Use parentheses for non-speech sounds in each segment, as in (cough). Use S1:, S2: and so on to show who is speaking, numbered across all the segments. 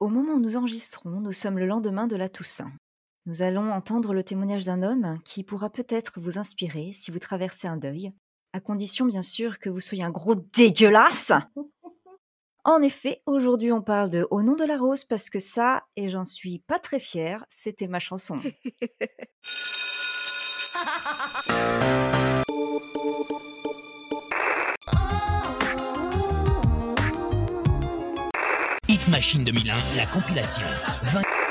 S1: Au moment où nous enregistrons, nous sommes le lendemain de la Toussaint. Nous allons entendre le témoignage d'un homme qui pourra peut-être vous inspirer si vous traversez un deuil, à condition bien sûr que vous soyez un gros dégueulasse. (laughs) En effet, aujourd'hui on parle de Au nom de la rose parce que ça, et j'en suis pas très fière, c'était ma chanson. (laughs)
S2: Machine 2001, la compilation. 20...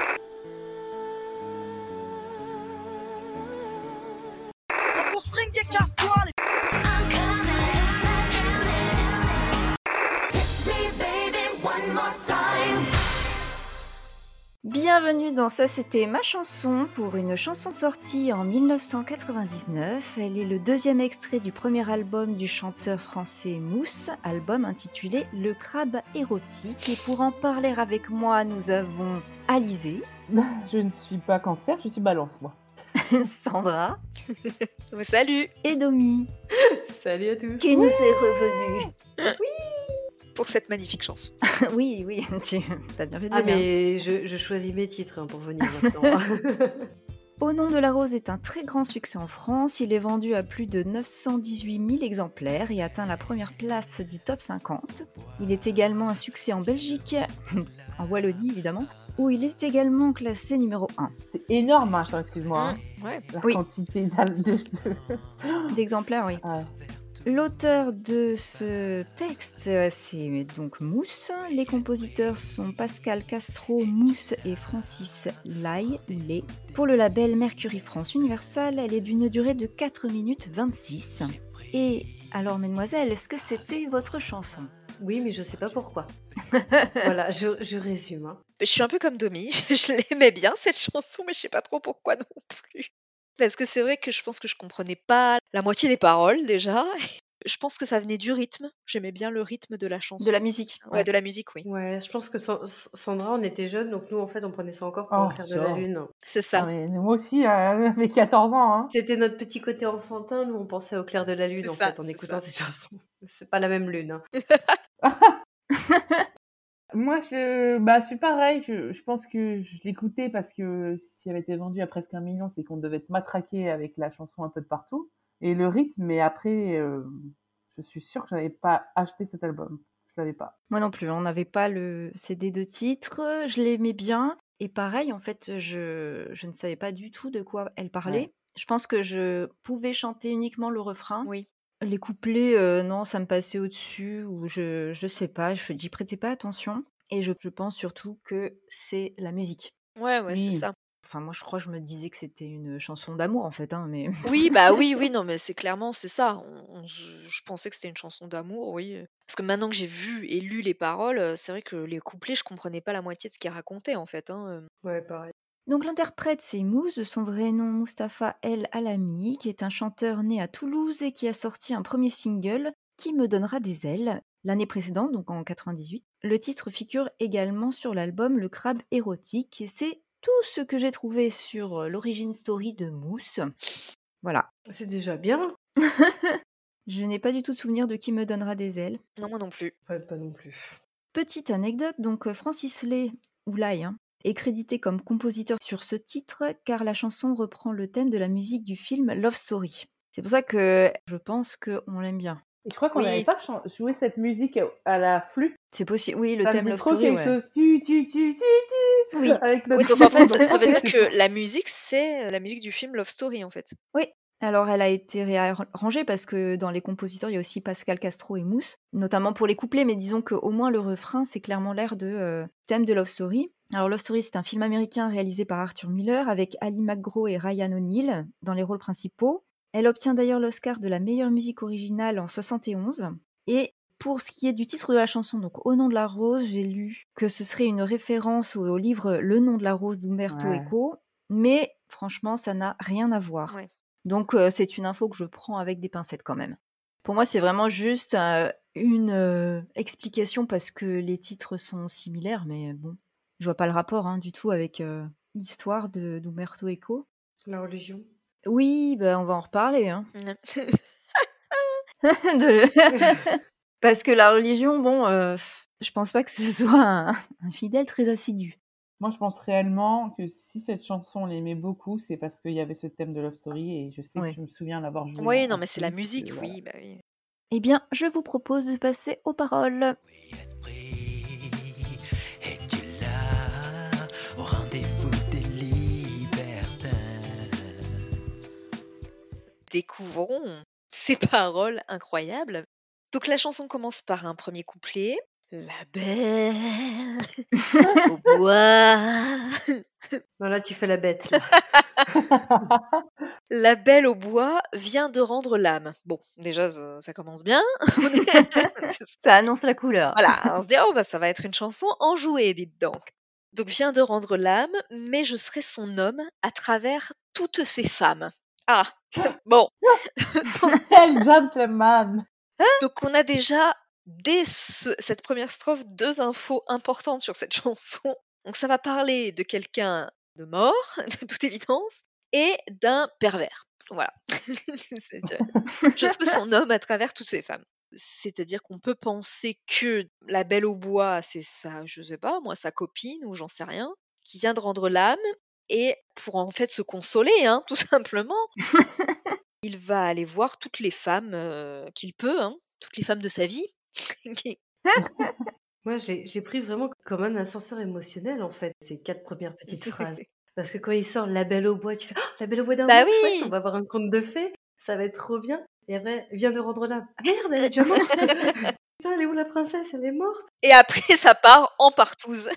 S1: Bienvenue dans Ça c'était ma chanson pour une chanson sortie en 1999. Elle est le deuxième extrait du premier album du chanteur français Mousse, album intitulé Le crabe érotique. Et pour en parler avec moi, nous avons Alizé, (laughs)
S3: Je ne suis pas cancer, je suis balance, moi. (laughs)
S1: Sandra (laughs)
S4: Salut
S1: et Domi,
S5: Salut à tous.
S1: qui nous est revenu.
S4: Pour cette magnifique chanson. (laughs)
S1: oui, oui, (laughs) tu as bien fait de
S5: Ah mais je, je choisis mes titres hein, pour venir maintenant. (laughs)
S1: Au nom de la rose est un très grand succès en France. Il est vendu à plus de 918 000 exemplaires et atteint la première place du top 50. Il est également un succès en Belgique, en Wallonie évidemment, où il est également classé numéro 1
S3: C'est énorme, hein, excuse-moi. hein,
S4: Ouais.
S3: La
S1: Oui.
S3: quantité
S1: d'exemplaires, oui. L'auteur de ce texte, euh, c'est donc Mousse. Les compositeurs sont Pascal Castro, Mousse et Francis Lai. Pour le label Mercury France Universal, elle est d'une durée de 4 minutes 26. Et alors, mesdemoiselles, est-ce que c'était votre chanson?
S5: Oui, mais je sais pas pourquoi. (laughs) voilà, je, je résume. hein.
S4: Je suis un peu comme Domi, (laughs) je l'aimais bien cette chanson, mais je sais pas trop pourquoi non plus. Parce que c'est vrai que je pense que je comprenais pas la moitié des paroles déjà. Je pense que ça venait du rythme. J'aimais bien le rythme de la chanson.
S1: De la musique
S4: Ouais, de la musique, oui.
S5: Ouais, je pense que San- Sandra, on était jeunes, donc nous, en fait, on prenait ça encore pour
S3: Oh,
S5: le clair de la lune.
S4: C'est
S3: ah,
S4: ça.
S3: mais moi aussi, euh, (laughs) j'avais 14 ans. Hein.
S5: C'était notre petit côté enfantin, nous, on pensait au clair de la lune, en
S4: ça,
S5: fait, en écoutant
S4: ça.
S5: cette (laughs) chanson. C'est pas la même lune. hein. (laughs)
S3: Moi, je, bah, je suis pareil. Je, je pense que je l'écoutais parce que s'il avait été vendu à presque un million, c'est qu'on devait être matraqué avec la chanson un peu de partout. Et le rythme, mais après, euh, je suis sûre que j'avais pas acheté cet album. Je l'avais pas.
S1: Moi non plus, on n'avait pas le CD de titre, je l'aimais bien. Et pareil, en fait, je, je ne savais pas du tout de quoi elle parlait.
S3: Ouais.
S1: Je pense que je pouvais chanter uniquement le refrain.
S4: Oui.
S1: Les couplets, non, ça me passait au-dessus, ou je, je sais pas, je j'y prêtais pas attention. Et je, je pense surtout que c'est la musique.
S4: Ouais, ouais, c'est
S3: Oui.
S4: ça.
S1: Enfin, moi, je crois que je me disais que c'était une chanson d'amour, en fait, hein, mais...
S4: Oui, bah oui, (laughs) oui, non, mais c'est clairement, c'est ça. On- on- je je pensais que c'était une chanson d'amour, oui. Parce que maintenant que j'ai vu et lu les paroles, c'est vrai que les couplets, je comprenais pas la moitié de ce qu'il racontait, en fait. Hein.
S5: Ouais, pareil.
S1: Donc l'interprète, c'est Mousse, de son vrai nom Mustapha El Alami, qui est un chanteur né à Toulouse et qui a sorti un premier single, Qui me donnera des ailes, l'année précédente, donc en 98. Le titre figure également sur l'album Le Crabe érotique, et c'est tout ce que j'ai trouvé sur euh, l'origine story de Mousse. Voilà.
S5: C'est déjà bien. (laughs)
S1: Je n'ai pas du tout de souvenir de Qui me donnera des ailes.
S4: Non, moi non plus.
S5: Ouais, pas non plus.
S1: Petite anecdote, donc euh, Francis Lay, ou Lai, hein, est crédité comme compositeur sur ce titre car la chanson reprend le thème de la musique du film Love Story. C'est pour ça que je pense qu'on l'aime bien.
S3: Et je crois qu'on
S4: Oui.
S3: n'avait pas joué cette musique à la flûte?
S1: C'est possible, oui, le
S3: ça
S1: thème Love
S3: trop
S1: Story,
S3: quelque
S1: ouais.
S3: chose. Tu, tu, tu, tu, tu.
S1: Oui, (laughs)
S3: Avec le
S4: Oui, donc en fait, (laughs) ça veut dire que la musique, c'est euh, la musique du film Love Story, en fait.
S1: alors elle a été réarrangée parce que dans les compositeurs, il y a aussi Pascal Castro et Mousse, notamment pour les couplets, mais disons qu'au moins le refrain, c'est clairement l'air de euh, thème de Love Story. Alors Love Story, c'est un film américain réalisé par Arthur Miller avec Ali McGraw et Ryan O'Neill dans les rôles principaux. Elle obtient d'ailleurs l'Oscar de la meilleure musique originale en 71. Et pour ce qui est du titre de la chanson, donc Au nom de la rose, j'ai lu que ce serait une référence au, au livre Le nom de la rose d'Umberto
S3: Ouais.
S1: Eco, mais franchement, ça n'a rien à voir.
S4: Ouais.
S1: Donc euh, c'est une info que je prends avec des pincettes quand même. Pour moi, c'est vraiment juste euh, une euh, explication parce que les titres sont similaires, mais bon, je vois pas le rapport hein, du tout avec euh, l'histoire de d'Umberto Eco.
S5: La religion.
S1: Oui, ben on va en reparler. Hein. (laughs) De- (laughs) Parce que la religion, bon, euh, Je pense pas que ce soit un, un fidèle très assidu.
S3: Moi, je pense réellement que si cette chanson, on l'aimait beaucoup, c'est parce qu'il y avait ce thème de Love Story et je sais
S1: Ouais.
S3: que je me souviens l'avoir joué.
S4: Oui, non, mais c'est la musique,
S3: voilà.
S4: oui, bah oui.
S1: Eh bien, je vous propose de passer aux paroles.
S2: Esprit,
S4: Découvrons ces (laughs) paroles incroyables. Donc la chanson commence par un premier couplet. La belle au (laughs) bois.
S5: Non, là, tu fais la bête. là. (laughs)
S4: La belle au bois vient de rendre l'âme. Bon, déjà, ça, ça commence bien.
S1: Ça annonce la couleur.
S4: voilà, on se dit, oh, bah, ça va être une chanson enjouée, dites donc. Donc, vient de rendre l'âme, mais je serai son homme à travers toutes ces femmes. Ah, bon. (laughs)
S3: Quel gentleman (laughs)
S4: Donc, on a déjà, dès ce- cette première strophe, deux infos importantes sur cette (laughs) chanson. Donc, ça va parler de quelqu'un de mort, de toute évidence, et d'un pervers. Voilà. C'est-à-dire, je serai son homme à travers toutes ces femmes. C'est-à-dire qu'on peut penser que la belle au bois, c'est sa, je sais pas, moi, sa copine ou j'en sais rien, qui vient de rendre l'âme et pour en fait se consoler, hein, tout (laughs) simplement, il va aller voir toutes les femmes euh, qu'il peut, hein, toutes les femmes de sa vie.
S5: Moi, je l'ai je l'ai pris vraiment comme un ascenseur émotionnel, en fait, ces quatre premières petites phrases. (laughs) Parce que quand il sort La Belle au bois, tu fais oh, La Belle au bois d'amour,
S4: Bah
S5: chouette, on va avoir un conte de fées, ça va être trop bien. Et après, vient de rendre l'âme. Ah merde, elle est déjà morte (laughs) Putain, elle est où la princesse? Elle est morte
S4: Et après, ça part en partouze.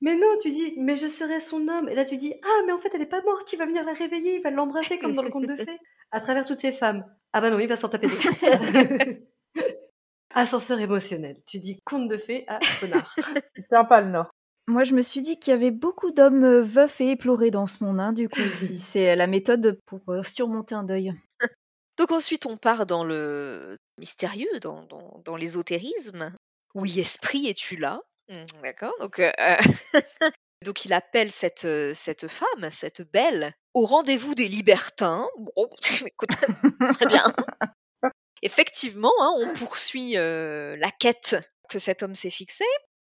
S5: Mais non, tu dis, mais je serai son homme. Et là, tu dis, ah, mais en fait, elle est pas morte, il va venir la réveiller, il va l'embrasser comme dans le conte de (laughs) fées, à travers toutes ces femmes. Ah bah non, il va s'en taper des (laughs) (laughs) Ascenseur émotionnel. Tu dis conte de fées à connard.
S3: C'est pas le Nord.
S1: Moi, je me suis dit qu'il y avait beaucoup d'hommes euh, veufs et éplorés dans ce monde, hein, du coup, aussi. C'est la méthode pour euh, surmonter un deuil.
S4: Donc ensuite, on part dans le mystérieux, dans, dans, dans l'ésotérisme. Oui, esprit, es-tu là? Hmm, D'accord. (laughs) Donc, il appelle cette, femme, cette belle, au rendez-vous des libertins. Bon, (laughs) écoute, (laughs) très bien. Effectivement, hein, on poursuit la quête que cet homme s'est fixée,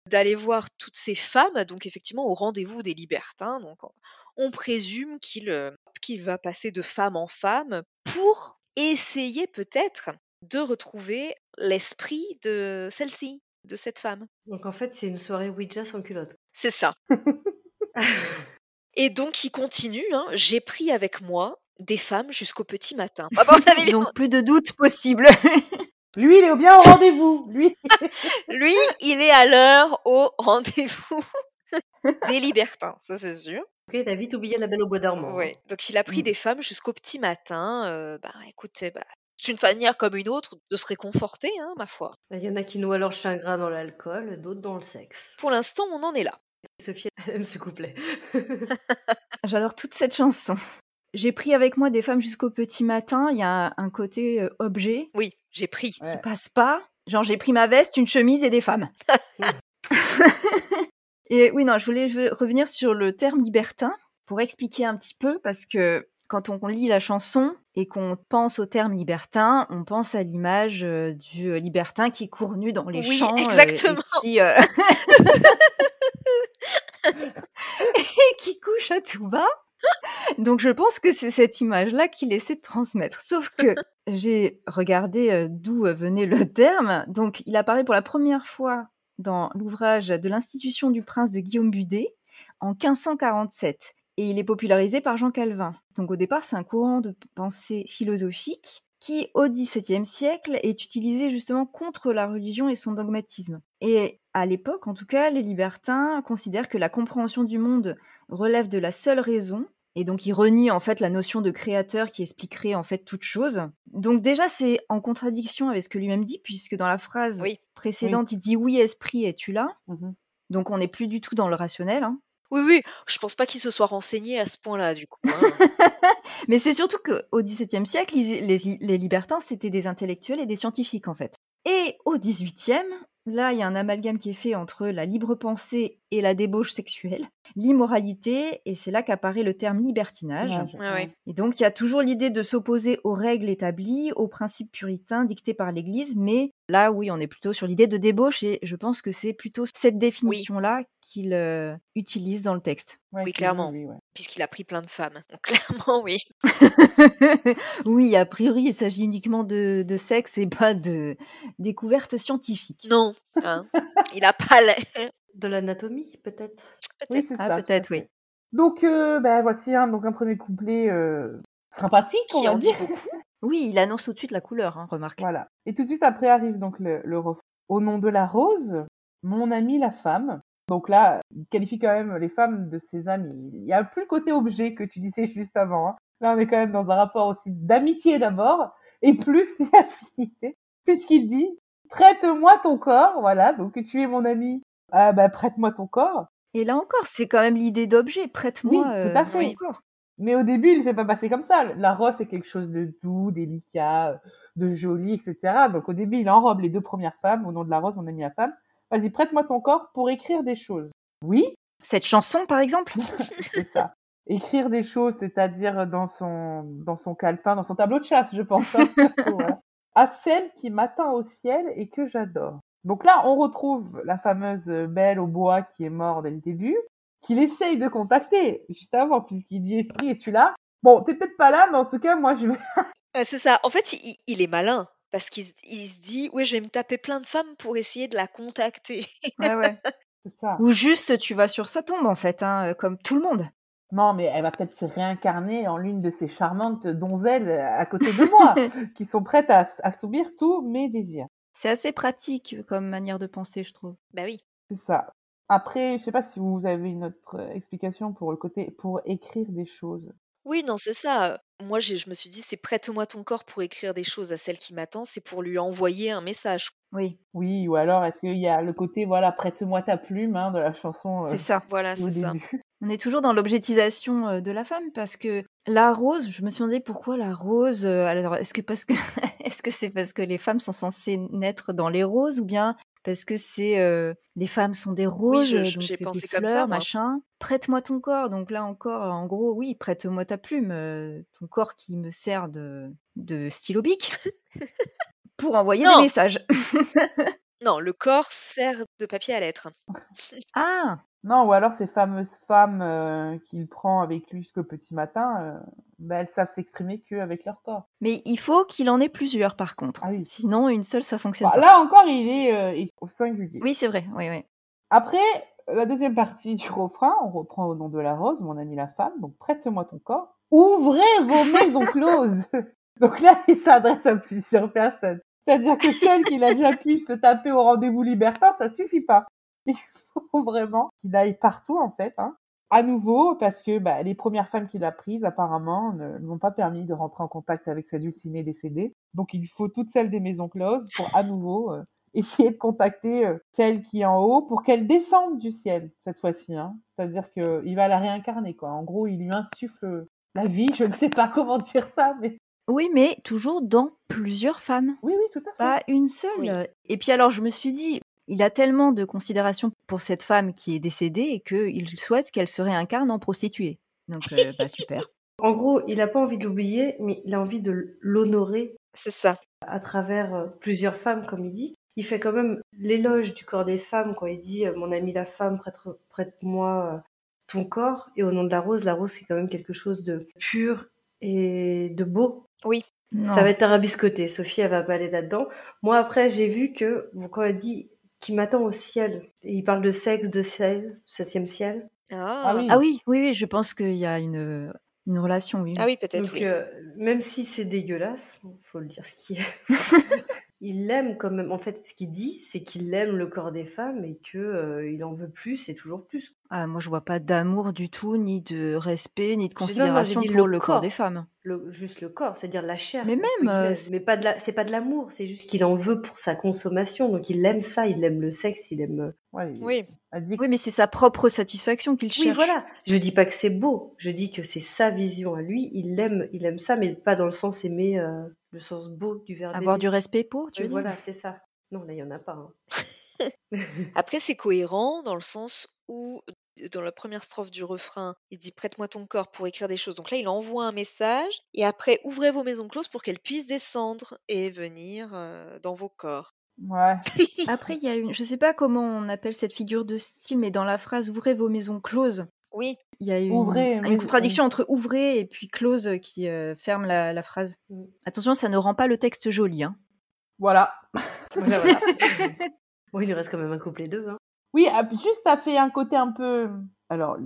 S4: d'aller voir toutes ces femmes, donc effectivement au rendez-vous des libertins. Donc on- présume qu'il va passer de femme en femme pour essayer peut-être de retrouver l'esprit de celle-ci, de cette femme.
S5: Donc en fait, c'est une soirée Ouija sans culotte.
S4: C'est ça. (laughs) Et donc il continue, hein, j'ai pris avec moi des femmes jusqu'au petit matin. Ah on avait bien-
S1: Donc, plus de doute possible. (laughs)
S3: Lui, il est bien au rendez-vous. Lui. (laughs)
S4: Lui, il est à l'heure au rendez-vous des libertins, ça c'est sûr.
S5: Ok, t'as vite oublié la belle au bois dormant.
S4: Ouais. Donc il a pris
S3: Mm.
S4: des femmes jusqu'au petit matin. Euh, bah écoutez, bah, c'est une manière comme une autre de se réconforter, hein, ma foi.
S5: Il y en a qui noient leur chagrin dans l'alcool, d'autres dans le sexe.
S4: Pour l'instant, on en est là.
S5: Sophie (laughs) elle aime ce couplet. (laughs)
S1: J'adore toute cette chanson. J'ai pris avec moi des femmes jusqu'au petit matin. Il y a un, un côté euh, objet
S4: Oui, j'ai pris.
S1: qui
S3: Ouais.
S1: passe pas. Genre, j'ai pris ma veste, une chemise et des femmes. (laughs) et oui, non, je voulais je revenir sur le terme libertin pour expliquer un petit peu parce que quand on lit la chanson et qu'on pense au terme libertin, on pense à l'image euh, du euh, libertin qui court nu dans les
S4: Oui,
S1: champs. euh,
S4: exactement.
S1: et qui, euh, (laughs) et qui couche à tout bas. Donc je pense que c'est cette image-là qu'il essaie de transmettre. Sauf que j'ai regardé d'où venait le terme. Donc il apparaît pour la première fois dans l'ouvrage de l'Institution du prince de Guillaume Budet en 1547. Et il est popularisé par Jean Calvin. Donc au départ, c'est un courant de pensée philosophique qui, au XVIIe siècle, est utilisé justement contre la religion et son dogmatisme. Et à l'époque, en tout cas, les libertins considèrent que la compréhension du monde relève de la seule raison, et donc il renie en fait la notion de créateur qui expliquerait en fait toute chose. Donc déjà, c'est en contradiction avec ce que lui-même dit, puisque dans la phrase
S4: Oui.
S1: précédente, il dit oui, esprit, es-tu là?
S3: Mhm.
S1: Donc on n'est plus du tout dans le rationnel. hein.
S4: Oui, oui, je pense pas qu'il se soit renseigné à ce point-là, du coup. hein. (laughs)
S1: Mais c'est surtout qu'au XVIIe siècle, les, les- les libertins, c'était des intellectuels et des scientifiques, en fait. Et au XVIIIe, là, il y a un amalgame qui est fait entre la libre pensée et la débauche sexuelle, l'immoralité, et c'est là qu'apparaît le terme libertinage.
S3: Dommage.
S4: Ouais, ouais.
S1: Et donc, il y a toujours l'idée de s'opposer aux règles établies, aux principes puritains dictés par l'Église, mais là, oui, on est plutôt sur l'idée de débauche, et je pense que c'est plutôt cette définition-là qu'il euh, utilise dans le texte.
S3: Ouais,
S4: Oui, clairement.
S3: oui, ouais.
S4: Puisqu'il a pris plein de femmes. Donc (laughs) clairement, oui. (laughs)
S1: oui, a priori, il s'agit uniquement de, de sexe et pas de découverte scientifique.
S4: Non, hein. il a pas l'air.
S5: De l'anatomie, peut-être?
S3: Oui, c'est
S1: Ah,
S3: ça. tout à
S1: peut-être, oui.
S3: Donc, euh, ben, voici un, donc un premier couplet euh, sympathique, on
S4: Qui
S3: va
S4: en dit
S3: dire.
S4: beaucoup. (laughs)
S1: Oui, il annonce tout de suite la couleur, hein, remarque.
S3: Voilà. Et tout de suite après arrive donc le, le refrain. Au nom de la rose, mon ami la femme. Donc là, il qualifie quand même les femmes de ses amis. Il n'y a plus le côté objet que tu disais juste avant. hein. Là, on est quand même dans un rapport aussi d'amitié d'abord, et plus (laughs) d'affinité, puisqu'il dit Prête-moi ton corps, voilà, donc tu es mon ami, ah bah prête-moi ton corps.
S1: Et là encore, c'est quand même l'idée d'objet. Prête-moi
S3: Oui, tout à
S1: euh,
S3: fait.
S1: ton corps.
S3: Mais au début, il ne fait pas passer comme ça. La rose, c'est quelque chose de doux, délicat, de joli, etc. Donc au début, il enrobe les deux premières femmes au nom de la rose, mon ami la femme. Vas-y, prête-moi ton corps pour écrire des choses. Oui,
S1: Cette chanson, par exemple? (laughs)
S3: C'est ça. Écrire des choses, c'est-à-dire dans son, dans son calepin, dans son tableau de chasse, je pense. hein, surtout, voilà. À celle qui m'atteint au ciel et que j'adore. Donc là, on retrouve la fameuse Belle au bois qui est morte dès le début, qu'il essaye de contacter juste avant, puisqu'il dit Esprit, es-tu là? Bon, t'es peut-être pas là, mais en tout cas, moi, je vais.
S4: Ouais, (laughs) c'est ça. En fait, il, il est malin. Parce qu'il se- il se dit, ouais, je vais me taper plein de femmes pour essayer de la contacter.
S1: Ouais, ouais. (laughs)
S3: C'est ça.
S1: Ou juste, tu vas sur sa tombe, en fait, hein, euh, comme tout le monde.
S3: Non, mais elle va peut-être se réincarner en l'une de ces charmantes donzelles à côté de moi, (laughs) qui sont prêtes à assouvir tous mes désirs.
S1: C'est assez pratique comme manière de penser, je trouve.
S4: bah oui.
S3: C'est ça. Après, je sais pas si vous avez une autre explication pour le côté pour écrire des choses.
S4: Oui, non, c'est ça. Moi, j'ai- je me suis dit, c'est prête-moi ton corps pour écrire des choses à celle qui m'attend, c'est pour lui envoyer un message.
S1: Oui,
S3: Oui, ou alors est-ce qu'il y a le côté voilà prête-moi ta plume hein, de la chanson euh,
S1: c'est ça.
S4: Voilà,
S3: au
S4: c'est ça.
S3: début? (laughs)
S1: On est toujours dans l'objectisation euh, de la femme parce que la rose, je me suis demandé pourquoi la rose. alors, est-ce que parce que (laughs) est-ce que c'est parce que les femmes sont censées naître dans les roses ou bien parce que c'est euh, les femmes sont des roses,
S4: je- j'ai
S1: des
S4: pensé
S1: fleurs,
S4: comme ça, moi.
S1: machin. Prête-moi ton corps. Donc là encore, en gros, oui, prête-moi ta plume, euh, ton corps qui me sert de de stylo bic (laughs) pour envoyer
S4: Non.
S1: des messages. (laughs)
S4: Non, le corps sert de papier à lettres.
S1: ah,
S3: Non, ou alors ces fameuses femmes euh, qu'il prend avec lui jusqu'au petit matin, euh, ben, elles savent s'exprimer qu'avec leur corps.
S1: mais il faut qu'il en ait plusieurs par contre.
S3: Ah oui.
S1: Sinon, une seule, ça fonctionne
S3: Bah,
S1: pas.
S3: là encore, il est euh, il- au singulier.
S1: Oui, c'est vrai. Oui, oui.
S3: Après, la deuxième partie du refrain, on reprend au nom de la rose, mon ami la femme, donc prête-moi ton corps, ouvrez vos (laughs) maisons closes. donc là, il s'adresse à plusieurs personnes. C'est-à-dire que celle qu'il a déjà pu se taper au rendez-vous libertin, ça suffit pas. (laughs) Il faut vraiment qu'il aille partout, en fait. Hein. À nouveau, parce que bah, les premières femmes qu'il a prises, apparemment, ne m'ont pas permis de rentrer en contact avec sa dulcinée décédée. Donc il faut toutes celles des maisons closes pour à nouveau euh, (laughs) essayer de contacter euh, celle qui est en haut pour qu'elle descende du ciel cette fois-ci. Hein. C'est-à-dire qu'il va la réincarner. Quoi. En gros, il lui insuffle la vie. Je ne sais pas comment dire ça, mais
S1: Oui, mais toujours dans plusieurs femmes,
S3: oui, oui, tout à fait.
S1: pas une seule.
S4: Oui.
S1: Et puis alors, je me suis dit, il a tellement de considération pour cette femme qui est décédée et qu'il souhaite qu'elle se réincarne en prostituée. Donc, euh, bah, super. (laughs)
S5: En gros, il n'a pas envie de l'oublier, mais il a envie de l'honorer
S4: C'est ça.
S5: à travers euh, plusieurs femmes, comme il dit. Il fait quand même l'éloge du corps des femmes quand il dit euh, Mon ami la femme, prête- prête-moi euh, ton corps. Et au nom de la rose, la rose, c'est quand même quelque chose de pur et de beau.
S1: Non.
S5: Ça va être arabiscoté. Sophie, elle va pas aller là-dedans. Moi, après, j'ai vu que, quand elle dit qui m'attend au ciel, et il parle de sexe, de ciel, septième ciel.
S4: Ah,
S3: Ah oui.
S1: Ah oui, oui, oui, je pense qu'il y a une, une relation, oui.
S4: Ah oui, peut-être,
S5: Donc,
S4: oui.
S5: euh, même si c'est dégueulasse, faut le dire ce qui est. (laughs) il aime quand même. En fait, ce qu'il dit, c'est qu'il aime le corps des femmes et que euh, il en veut plus et toujours plus.
S1: Ah, moi, je vois pas d'amour du tout, ni de respect, ni de
S5: non,
S1: considération pour
S5: le
S1: le corps
S5: corps.
S1: des femmes.
S5: Le, juste le corps, c'est-à-dire la chair.
S1: Mais même, euh,
S5: mais pas de la, c'est pas de l'amour, c'est juste qu'il en veut pour sa consommation. Donc il aime ça, il aime le sexe, il aime.
S3: Ouais, il
S4: Oui.
S1: Oui, mais c'est sa propre satisfaction qu'il
S5: Oui,
S1: cherche.
S5: voilà. Je dis pas que c'est beau. Je dis que c'est sa vision à lui. Il aime, il aime ça, mais pas dans le sens aimer, euh, le sens beau du verbe.
S1: Avoir du respect pour, tu
S5: Oui,
S1: veux dire?
S5: voilà, c'est ça. Non, là, il y en a pas. hein. (laughs) (laughs)
S4: Après, c'est cohérent dans le sens où dans la première strophe du refrain, il dit prête-moi ton corps pour écrire des choses. Donc là, il envoie un message et après ouvrez vos maisons closes pour qu'elles puissent descendre et venir euh, dans vos corps.
S3: Ouais. (laughs)
S1: Après, il y a une, je sais pas comment on appelle cette figure de style, mais dans la phrase ouvrez vos maisons closes,
S4: Oui,
S1: il y a une,
S3: Ouvrez,
S1: une contradiction entre ouvrez et puis close qui euh, ferme la, la phrase.
S5: Mm.
S1: Attention, ça ne rend pas le texte joli. Hein.
S3: Voilà.
S5: Voilà, voilà. (laughs) bon, il lui reste quand même un couplet deux. Hein.
S3: Oui, ah, juste ça fait un côté un peu. Alors,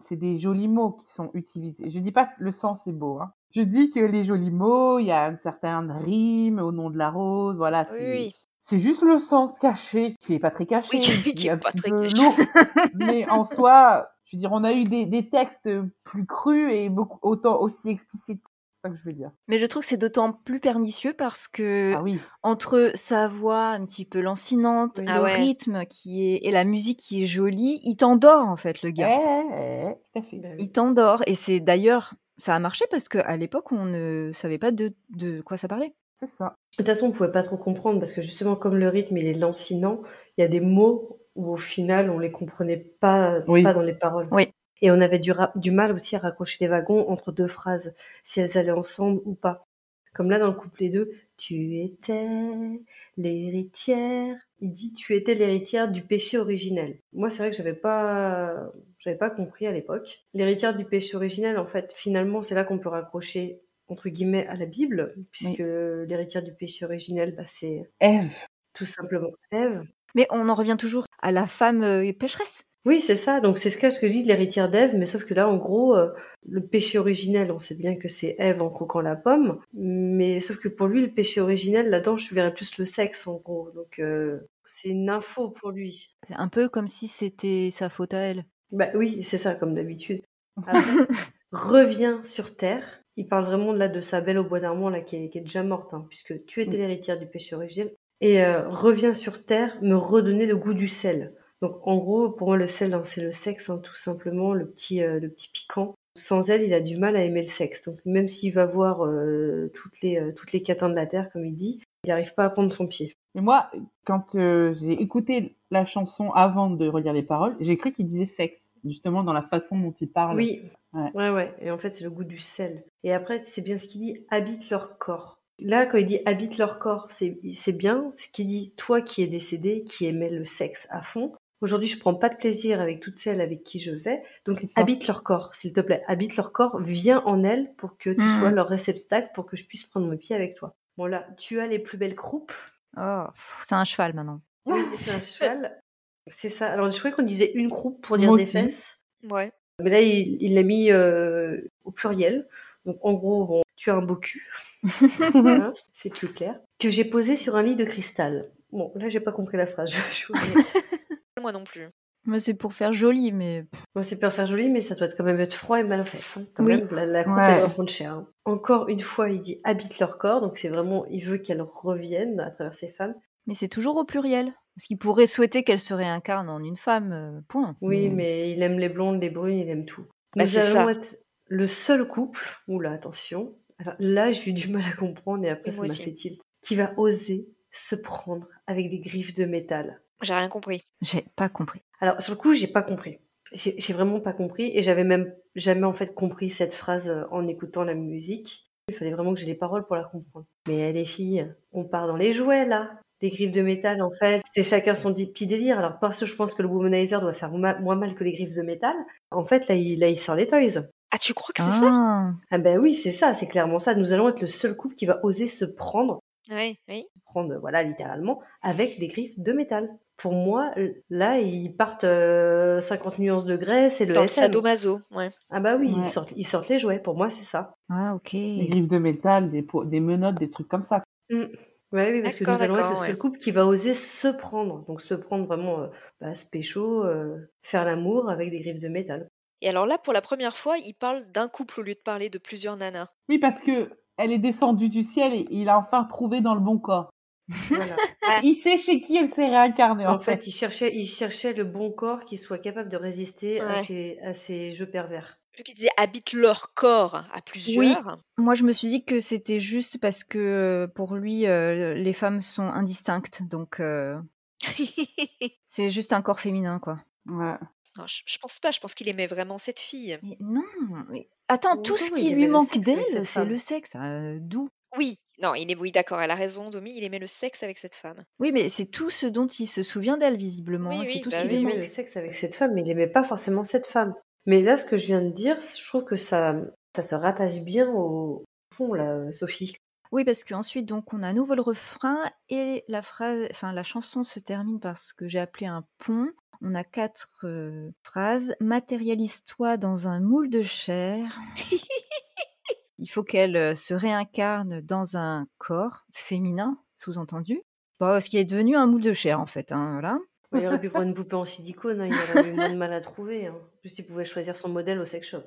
S3: c'est des jolis mots qui sont utilisés. Je dis pas le sens est beau. Hein. Je dis que les jolis mots, il y a un certain rime au nom de la rose. Voilà,
S4: oui,
S3: c'est.
S4: oui.
S3: C'est juste le sens caché qui est pas très caché,
S4: Oui, (laughs) qui- est
S3: est un
S4: pas
S3: petit
S4: très
S3: peu
S4: caché.
S3: lourd. (laughs) Mais en soi, je veux dire, on a eu des, des textes plus crus et beaucoup autant aussi explicites. C'est ça que je veux dire.
S1: Mais je trouve que c'est d'autant plus pernicieux parce que
S3: Ah oui.
S1: entre sa voix un petit peu lancinante,
S5: Oui.
S1: le
S4: Ah ouais.
S1: rythme qui est et la musique qui est jolie, il t'endort en fait le gars.
S3: eh, tout à fait.
S5: Oui.
S1: Il t'endort et c'est d'ailleurs ça a marché parce qu'à l'époque on ne savait pas de, de quoi ça parlait.
S3: C'est ça.
S5: De toute façon, on pouvait pas trop comprendre parce que justement, comme le rythme il est lancinant, il y a des mots où au final on les comprenait pas,
S3: Oui.
S5: pas dans les paroles.
S1: Oui.
S5: Et on avait du, mal aussi à raccrocher les wagons entre deux phrases, si elles allaient ensemble ou pas. Comme là dans le couplet 2, tu étais l'héritière. Il dit tu étais l'héritière du péché originel. Moi, c'est vrai que j'avais pas, j'avais pas compris à l'époque. L'héritière du péché originel, en fait, finalement, c'est là qu'on peut raccrocher entre guillemets à la Bible, puisque l'héritière du péché originel, bah, c'est
S3: Ève.
S5: tout simplement Ève.
S1: Mais on en revient toujours à la femme euh, pécheresse.
S5: Oui, c'est ça. Donc c'est ce que, ce que je dis de l'héritière d'Ève, mais sauf que là, en gros, euh, le péché originel, on sait bien que c'est Ève en croquant la pomme, mais sauf que pour lui, le péché originel, là-dedans, je verrais plus le sexe, en gros. Donc euh, c'est une info pour lui.
S1: C'est un peu comme si c'était sa faute à elle.
S5: Bah oui, c'est ça, comme d'habitude. (laughs) Après, revient sur Terre. Il parle vraiment là de sa belle au bois d'Armand, là, qui est, qui est déjà morte, hein, puisque tu étais l'héritière du péché originel. Et euh, revient sur Terre, me redonner le goût du sel. Donc en gros, pour moi, le sel, hein, c'est le sexe, hein, tout simplement, le petit, euh, le petit piquant. Sans elle, il a du mal à aimer le sexe. Donc même s'il va voir euh, toutes les euh, toutes les catins de la terre, comme il dit, il n'arrive pas à prendre son pied.
S3: Et moi, quand j'ai écouté la chanson avant de relire les paroles, j'ai cru qu'il disait sexe, justement dans la façon dont il parle.
S5: Oui,
S3: Ouais.
S5: ouais, ouais. Et en fait, c'est le goût du sel. Et après, c'est bien ce qu'il dit, habite leur corps. Là, quand il dit habite leur corps, c'est c'est bien ce qu'il dit, toi qui es décédé, qui aimais le sexe à fond. Aujourd'hui, je prends pas de plaisir avec toutes celles avec qui je vais. Donc, habite leur corps, s'il te plaît. Habite leur corps, viens en elles pour que tu sois leur réceptacle, pour que je puisse prendre mes pieds avec toi. Bon, là, tu as les plus belles croupes.
S1: Oh, c'est un cheval maintenant.
S5: Oui, c'est un cheval. C'est ça. Alors, je croyais qu'on disait une croupe pour dire
S3: Moi
S5: des
S3: aussi.
S5: fesses.
S4: Ouais.
S5: Mais là, il l'a mis euh, au pluriel. Donc, en gros, bon, tu as un beau cul. (laughs) Voilà, c'est plus clair. Que j'ai posé sur un lit de cristal. Bon, là, j'ai pas compris la phrase. (laughs) Je, je.
S4: Moi non plus.
S1: Mais c'est pour faire joli, mais
S5: Moi, c'est pour faire joli, mais ça doit quand même être froid et mal fait. Hein. Quand
S1: Oui.
S5: même, la, la coupe,
S3: Ouais.
S5: elle va prendre cher. hein. Encore une fois, il dit habite leur corps. Donc, c'est vraiment, il veut qu'elles reviennent à travers ces femmes.
S1: mais c'est toujours au pluriel. Parce qu'il pourrait souhaiter qu'elle se réincarne en une femme, euh, point.
S5: Oui, mais il aime les blondes, les brunes, il aime tout.
S4: Bah,
S5: Nous allons
S4: ça.
S5: être le seul couple, oula, attention, alors là j'ai eu du mal à comprendre et après
S4: Et
S5: ça
S4: moi
S5: m'a fait tilt, qui va oser se prendre avec des griffes de métal.
S4: J'ai rien compris.
S1: J'ai pas compris.
S5: Alors sur le coup j'ai pas compris, j'ai vraiment pas compris et j'avais même jamais en fait compris cette phrase euh, en écoutant la musique. Il fallait vraiment que j'ai les paroles pour la comprendre. Mais les filles, on part dans les jouets là. Des griffes de métal, en fait, c'est chacun son petit délire. Alors, parce que je pense que le womanizer doit faire ma- moins mal que les griffes de métal, en fait, là, il, là, il sort les toys.
S4: Ah, tu crois que c'est ça?
S1: Ah,
S5: Ah ben oui, c'est ça, c'est clairement ça. Nous allons être le seul couple qui va oser se prendre,
S4: Oui, oui.
S5: prendre, voilà, littéralement, avec des griffes de métal. Pour moi, là, ils partent euh, 50 nuances de grès, c'est le
S4: Dans le
S5: SM.
S4: sadomaso, ouais.
S5: Ah bah oui,
S3: Ouais.
S5: ils, sortent, ils sortent les jouets. Pour moi, c'est ça.
S1: ah, ok.
S3: Des griffes de métal, des, po- des menottes, des trucs comme ça.
S5: Ouais, oui, parce que nous allons être le seul
S4: ouais.
S5: couple qui va oser se prendre. Donc se prendre vraiment, euh, bah, se pécho, euh, faire l'amour avec des griffes de métal.
S4: Et alors là, pour la première fois, il parle d'un couple au lieu de parler de plusieurs nanas.
S3: Oui, parce que elle est descendue du ciel et il a enfin trouvé dans le bon corps.
S5: Voilà. (laughs)
S3: Il sait chez qui elle s'est réincarnée, en,
S5: en fait, il cherchait, il cherchait le bon corps qui soit capable de résister à, ces, à ces jeux pervers.
S4: Vu qu'il disait habite leur corps à plusieurs.
S1: Moi, je me suis dit que c'était juste parce que euh, pour lui, euh, les femmes sont indistinctes. Donc, euh, (laughs) c'est juste un corps féminin, quoi.
S3: Ouais.
S4: Non, je, je pense pas, je pense qu'il aimait vraiment cette fille.
S1: Mais non, mais attends,
S5: Ou
S1: tout ce qui lui manque d'elle, c'est le sexe. euh, D'où?
S4: Oui, non, il est, oui, d'accord, elle a raison, Domi, il aimait le sexe avec cette femme.
S1: Oui, mais c'est tout ce dont il se souvient d'elle, visiblement.
S4: Oui,
S1: hein,
S4: oui,
S1: c'est tout
S4: bah
S1: ce qui
S4: oui,
S5: aimait le sexe avec cette femme, mais il aimait pas forcément cette femme. Mais là, ce que je viens de dire, je trouve que ça, ça se rattache bien au fond, là, Sophie.
S1: Oui, parce qu'ensuite, donc, on a à nouveau le refrain et la phrase, enfin, la chanson se termine par ce que j'ai appelé un pont. On a quatre euh, phrases. Matérialise-toi dans un moule de chair. (laughs) Il faut qu'elle se réincarne dans un corps féminin, sous-entendu. Bon, ce qui est devenu un moule de chair, en fait. hein, voilà.
S5: Il aurait (laughs) pu prendre une poupée en silicone, hein, il aurait eu moins de mal à trouver. Hein. En plus, il pouvait choisir son modèle au sex shop.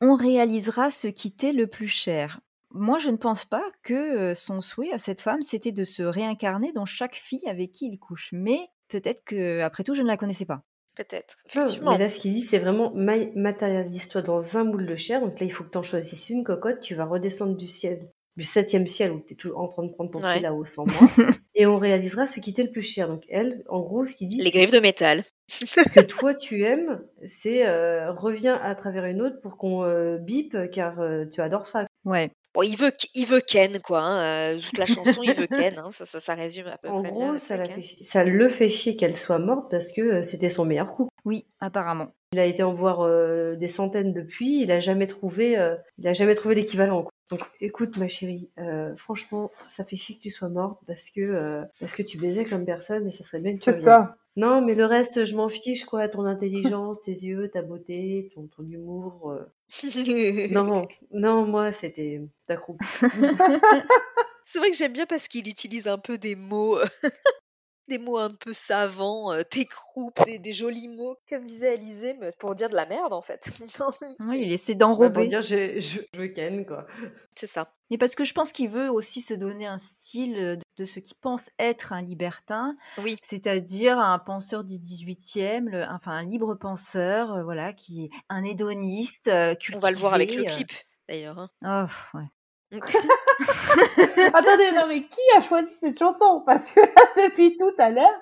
S1: On réalisera ce qui t'est le plus cher. Moi, je ne pense pas que son souhait à cette femme, c'était de se réincarner dans chaque fille avec qui il couche. Mais peut-être que, après tout, je ne la connaissais pas.
S4: Peut-être,
S5: Non,
S4: effectivement.
S5: mais là, ce qu'il dit, c'est vraiment ma- matérialise-toi dans un moule de chair. Donc là, il faut que tu en choisisses une cocotte. Tu vas redescendre du ciel, du septième ciel où tu es toujours en train de prendre ton
S4: Ouais.
S5: pied là-haut sans moi. (laughs) et on réalisera ce qui t'est le plus cher. Donc elle, en gros, ce qu'il dit,
S4: Les griffes de métal. (laughs)
S5: ce que (laughs) toi tu aimes, c'est euh, reviens à travers une autre pour qu'on euh, bip car euh, tu adores ça.
S1: Ouais.
S4: Bon, il veut, il veut Ken, quoi. hein, euh, toute la chanson, il veut Ken. hein, ça, ça, ça résume à peu
S5: En
S4: près
S5: gros, ça,
S4: truc,
S5: la fait chier- ça le fait chier qu'elle soit morte parce que euh, c'était son meilleur coup.
S1: Oui, apparemment.
S5: Il a été en voir euh, des centaines depuis, il a jamais trouvé, euh, il a jamais trouvé l'équivalent. quoi. Donc, écoute, ma chérie, euh, franchement, ça fait chier que tu sois morte parce que euh, parce que tu baisais comme personne et ça serait bien que tu
S3: C'est ça.
S5: Non, mais le reste, je m'en fiche, quoi. Ton intelligence, tes yeux, ta beauté, ton, ton humour. euh. Non, (laughs) non, moi, c'était ta croupe. (laughs)
S4: C'est vrai que j'aime bien parce qu'il utilise un peu des mots, des mots un peu savants, euh, tes croupes, des, des jolis mots, comme disait Alizé, mais pour dire de la merde en fait. (laughs) Non,
S1: Oui, il
S4: c'est-
S1: essaie
S5: Ouais, pour
S1: d'enrober.
S5: dire, je, je, Ken, quoi.
S4: c'est ça.
S1: Mais parce que je pense qu'il veut aussi se donner un style euh, de ce qu'il pense être un libertin,
S4: Oui,
S1: c'est-à-dire un penseur du 18e, le- enfin un libre penseur, euh, voilà, qui est un hédoniste, euh,
S4: on va le voir avec le
S1: cultivé,
S4: clip d'ailleurs. hein.
S1: euh, oh, ouais. (laughs)
S3: Attendez, non mais qui a choisi cette chanson? Parce que là, depuis tout à l'heure,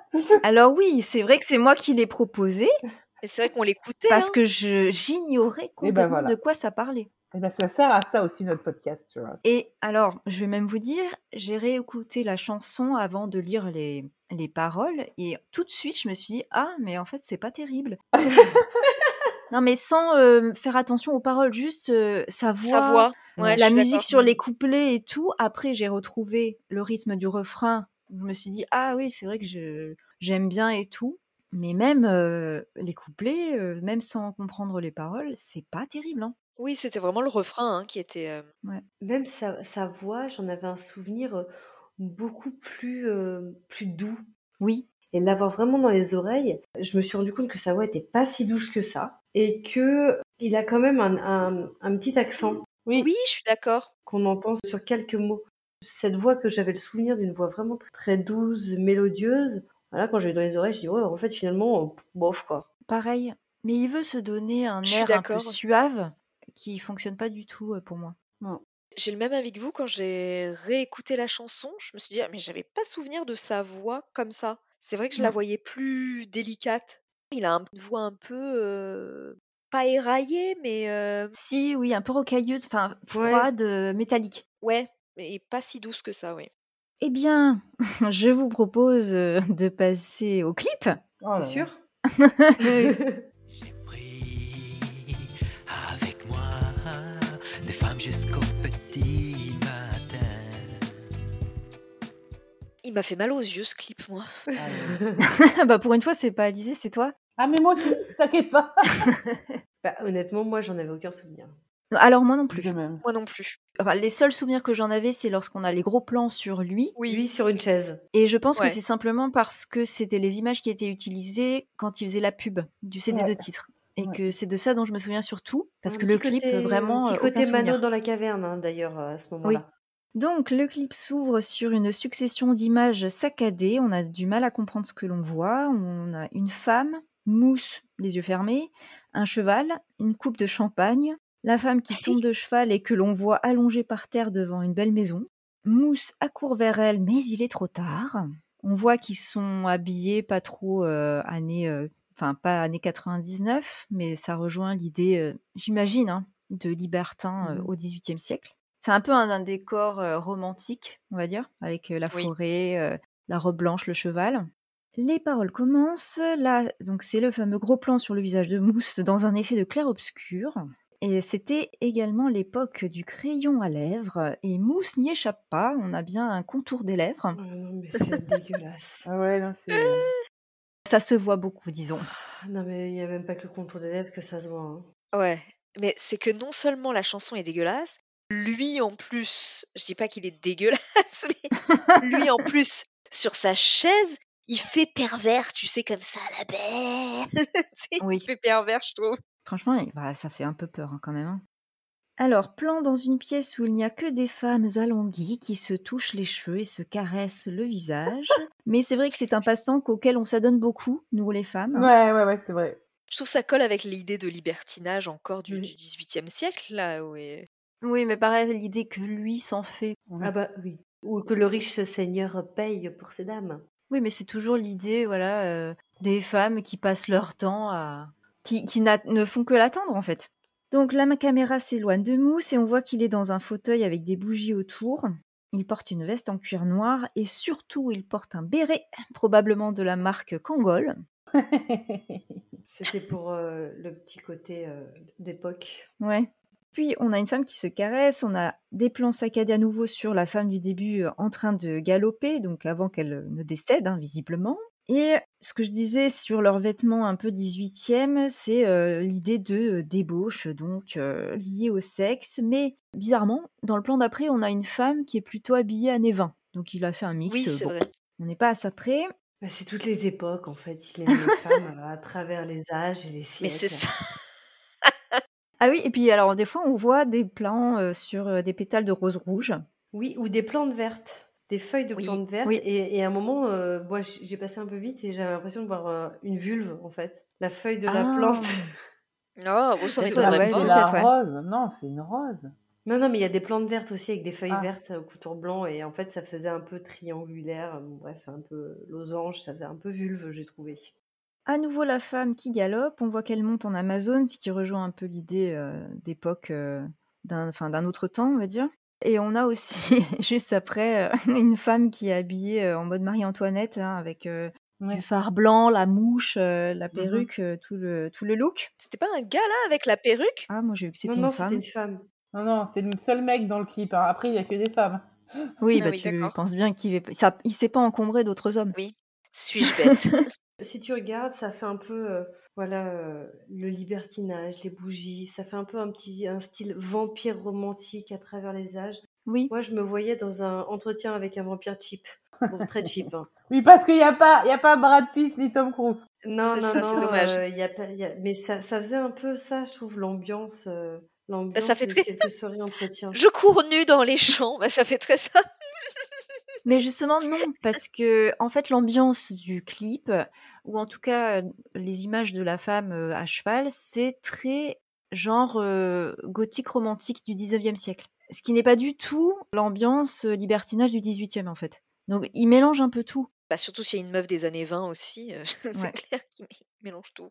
S1: Alors oui, c'est vrai que c'est moi qui l'ai proposé
S4: Mais c'est vrai qu'on l'écoutait.
S1: parce
S4: hein.
S1: que je j'ignorais complètement
S3: voilà.
S1: de quoi ça parlait.
S3: eh ben, ça sert à ça aussi notre podcast, tu vois.
S1: Et alors, je vais même vous dire, j'ai réécouté la chanson avant de lire les, les paroles et tout de suite, je me suis dit, ah, mais en fait, c'est pas terrible. (laughs) non, mais sans euh, faire attention aux paroles, juste euh, sa voix,
S4: Sa voix. Ouais,
S1: la musique sur les couplets et tout. Après, j'ai retrouvé le rythme du refrain. Je me suis dit, ah oui, c'est vrai que je, j'aime bien et tout. Mais même euh, les couplets, euh, même sans comprendre les paroles, c'est pas terrible. Hein.
S4: Oui, c'était vraiment le refrain hein, qui était. euh,
S5: Même sa, sa voix, j'en avais un souvenir beaucoup plus, euh, plus doux.
S1: Oui,
S5: Et l'avoir vraiment dans les oreilles, je me suis rendu compte que sa voix était pas si douce que ça. Et que il a quand même un, un, un petit accent
S3: Oui,
S4: Oui, je suis d'accord.
S5: qu'on entend sur quelques mots. Cette voix que j'avais le souvenir d'une voix vraiment très, très douce, mélodieuse. Voilà, quand j'ai eu dans les oreilles, je dis ouais, en fait finalement, euh, bof quoi.
S1: pareil. Mais il veut se donner un
S4: Je
S1: air un peu suave qui fonctionne pas du tout euh, pour moi.
S4: J'ai le même avis que vous quand j'ai réécouté la chanson. Je me suis dit, ah, mais j'avais pas souvenir de sa voix comme ça. C'est vrai que je la
S1: Mm.
S4: voyais plus délicate. Il a un- une voix un peu euh, pas éraillée, mais euh,
S1: Si, oui, un peu rocailleuse, enfin
S5: Ouais.
S1: froide, euh, métallique.
S4: ouais, mais pas si douce que ça, oui.
S1: Eh bien, (laughs) je vous propose de passer au clip.
S3: Oh.
S5: C'est sûr? (laughs)
S2: J'ai pris avec moi des femmes jusqu'au
S4: m'a fait mal aux yeux ce clip, moi.
S3: Ah, (laughs)
S1: bah pour une fois, c'est pas Alizé, c'est toi.
S3: Ah, mais moi aussi, t'inquiète pas. (laughs)
S5: Bah, honnêtement, moi, j'en avais aucun souvenir.
S1: Alors moi non plus.
S3: Même.
S4: Moi non plus.
S1: Enfin, les seuls souvenirs que j'en avais, c'est lorsqu'on a les gros plans sur lui.
S4: Oui,
S5: Lui sur une chaise.
S1: Et je pense
S4: Ouais.
S1: que c'est simplement parce que c'était les images qui étaient utilisées quand il faisait la pub du CD
S3: Ouais.
S1: de titre. Et
S3: Ouais.
S1: que c'est de ça dont je me souviens surtout. Parce
S5: Un
S1: que le clip,
S5: côté-
S1: vraiment,
S5: Un
S1: euh,
S5: petit
S1: aucun
S5: côté Mano
S1: souvenir.
S5: dans la caverne, hein, d'ailleurs, à ce moment-là.
S1: Donc, le clip s'ouvre sur une succession d'images saccadées. On a du mal à comprendre ce que l'on voit. On a une femme, mousse, les yeux fermés, un cheval, une coupe de champagne, la femme qui tombe de cheval et que l'on voit allongée par terre devant une belle maison. Mousse accourt vers elle, mais il est trop tard. On voit qu'ils sont habillés pas trop euh, années euh, enfin pas années 99, mais ça rejoint l'idée, euh, j'imagine, hein, de libertin
S3: Mhm.
S1: au XVIIIe siècle. C'est un peu un, un décor euh, romantique, on va dire, avec euh, la
S4: Oui.
S1: forêt, euh, la robe blanche, le cheval. Les paroles commencent. Là, donc c'est le fameux gros plan sur le visage de Mousse dans un effet de clair-obscur. Et c'était également l'époque du crayon à lèvres. Et Mousse n'y échappe pas. On a bien un contour des lèvres.
S5: Ah non, mais (laughs) c'est dégueulasse.
S3: Ah ouais, non, c'est.
S1: Ça se voit beaucoup, disons.
S5: Non, mais il n'y a même pas que le contour des lèvres que ça se voit. hein.
S4: Ouais, mais c'est que non seulement la chanson est dégueulasse, lui en plus, je dis pas qu'il est dégueulasse, (laughs) mais lui en (laughs) plus, sur sa chaise, il fait pervers, tu sais, comme ça, la belle. (laughs)
S1: Oui.
S4: Il fait pervers, je trouve.
S1: Franchement, bah, ça fait un peu peur hein, quand même. hein. Alors, plan dans une pièce où il n'y a que des femmes alanguies qui se touchent les cheveux et se caressent le visage. Mais c'est vrai que c'est un passe-temps auquel on s'adonne beaucoup, nous les femmes.
S3: Ouais, ouais, ouais, c'est vrai.
S4: Je trouve ça colle avec l'idée de libertinage encore du, du 18e siècle, là, où est-
S1: Oui, mais pareil, l'idée que lui s'en fait.
S5: Ah bah oui. Ou que le riche seigneur paye pour ses dames.
S1: Oui, mais c'est toujours l'idée, voilà, euh, des femmes qui passent leur temps à... qui, qui ne font que l'attendre, en fait. Donc la ma- caméra s'éloigne de Mousse et on voit qu'il est dans un fauteuil avec des bougies autour. Il porte une veste en cuir noir et surtout il porte un béret, probablement de la marque Kangol. (laughs)
S5: C'était pour euh, le petit côté euh, d'époque.
S1: Ouais. Puis on a une femme qui se caresse, on a des plans saccadés à nouveau sur la femme du début euh, en train de galoper, donc avant qu'elle euh, ne décède, hein, visiblement. Et ce que je disais sur leurs vêtements un peu 18e, c'est euh, l'idée de débauche, donc euh, liée au sexe. Mais bizarrement, dans le plan d'après, on a une femme qui est plutôt habillée années 20. Donc il a fait un mix.
S4: Oui, c'est
S1: bon,
S4: vrai.
S1: on n'est pas à ça près.
S5: Bah, c'est toutes les époques en fait. Il aime les femmes (laughs) euh, à travers les âges et les siècles.
S4: Mais c'est ça.
S1: Ah oui, et puis alors des fois on voit des plans euh, sur euh, des pétales de rose rouge.
S5: Oui, ou des plantes vertes, des feuilles de
S4: Oui.
S5: plantes vertes.
S1: Oui.
S5: Et, et à un moment, euh, moi, j'ai passé un peu vite et j'avais l'impression de voir euh, une vulve, en fait. La feuille de la
S1: Ah.
S5: plante. (laughs)
S4: Oh,
S1: ouais,
S4: pas.
S3: c'est
S1: peut-être,
S3: la
S1: ouais.
S3: rose. Non, c'est une rose.
S5: non, non, mais il y a des plantes vertes aussi avec des feuilles
S3: Ah.
S5: vertes au contour blanc. Et en fait, ça faisait un peu triangulaire. bref, un peu losange. Ça faisait un peu vulve, j'ai trouvé.
S1: À nouveau la femme qui galope, on voit qu'elle monte en Amazon, ce qui rejoint un peu l'idée euh, d'époque euh, d'un enfin, d'un autre temps, on va dire. Et on a aussi, (laughs) juste après, euh, une femme qui est habillée euh, en mode Marie-Antoinette, hein, avec euh,
S3: Ouais.
S1: du fard blanc, la mouche, euh, la perruque, euh, tout, le, tout le look.
S4: C'était pas un gars là avec la perruque?
S1: Ah, moi j'ai vu que c'était
S5: Non,
S1: une femme.
S5: une femme.
S3: Non, non, c'est le seul mec dans le clip. hein. Après, il n'y a que des femmes.
S1: Oui,
S4: Ah
S1: bah
S4: oui,
S1: tu penses bien qu'il il s'est pas encombré d'autres hommes.
S4: Suis-je bête? (laughs)
S5: Si tu regardes, ça fait un peu, euh, voilà, euh, le libertinage, les bougies. Ça fait un peu un petit, un style vampire romantique à travers les âges.
S1: Oui.
S5: Moi, je me voyais dans un entretien avec un vampire cheap. Bon, très (laughs) cheap. hein.
S3: Oui, parce qu'il n'y a, pas- il y a pas Brad Pitt ni Tom Cruise.
S5: Non,
S4: C'est
S5: non,
S4: ça,
S5: non.
S4: c'est dommage.
S5: euh, il y a pas- il y a- Mais ça, ça faisait un peu ça, je trouve, l'ambiance. euh, l'ambiance
S4: Bah, fait
S5: de
S4: très-
S5: quelques soirées entretien. (laughs)
S4: Je cours nu dans les champs, bah, ça fait très ça. (laughs)
S1: Mais justement, non, parce que en fait, l'ambiance du clip, ou en tout cas les images de la femme à cheval, c'est très genre euh, gothique romantique du 19e siècle. Ce qui n'est pas du tout l'ambiance libertinage du 18e en fait. Donc il mélange un peu tout.
S4: Bah, surtout s'il y a une meuf des années 20 aussi, euh, (laughs) c'est
S1: Ouais.
S4: clair qu'il mé- mélange tout.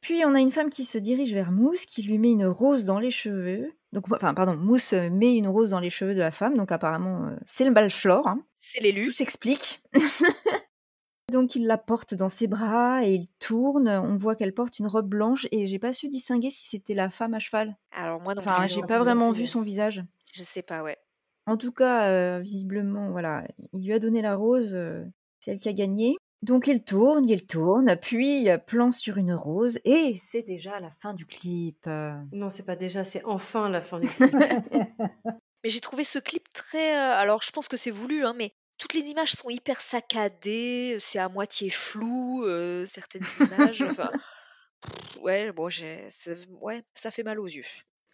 S1: Puis on a une femme qui se dirige vers Mousse, qui lui met une rose dans les cheveux. Donc, enfin, pardon, Mousse euh, met une rose dans les cheveux de la femme, donc apparemment euh, c'est le bachelor. hein.
S4: C'est
S1: Tout
S4: l'élu.
S1: s'explique. (laughs) Donc il la porte dans ses bras et il tourne. On voit qu'elle porte une robe blanche et j'ai pas su distinguer si c'était la femme à cheval.
S4: Alors moi non
S1: Enfin, j'ai pas vraiment vu son visage.
S4: je sais pas, ouais.
S1: En tout cas, euh, visiblement, voilà, il lui a donné la rose. euh, c'est elle qui a gagné. Donc il tourne, il tourne, puis plan sur une rose et c'est déjà la fin du clip.
S5: Non, c'est pas déjà, c'est enfin la fin du (laughs) clip.
S4: Mais j'ai trouvé ce clip très. euh, alors je pense que c'est voulu, hein, mais toutes les images sont hyper saccadées, c'est à moitié flou, euh, certaines images. enfin, ouais, bon, j'ai, ça, ouais, ça fait mal aux yeux.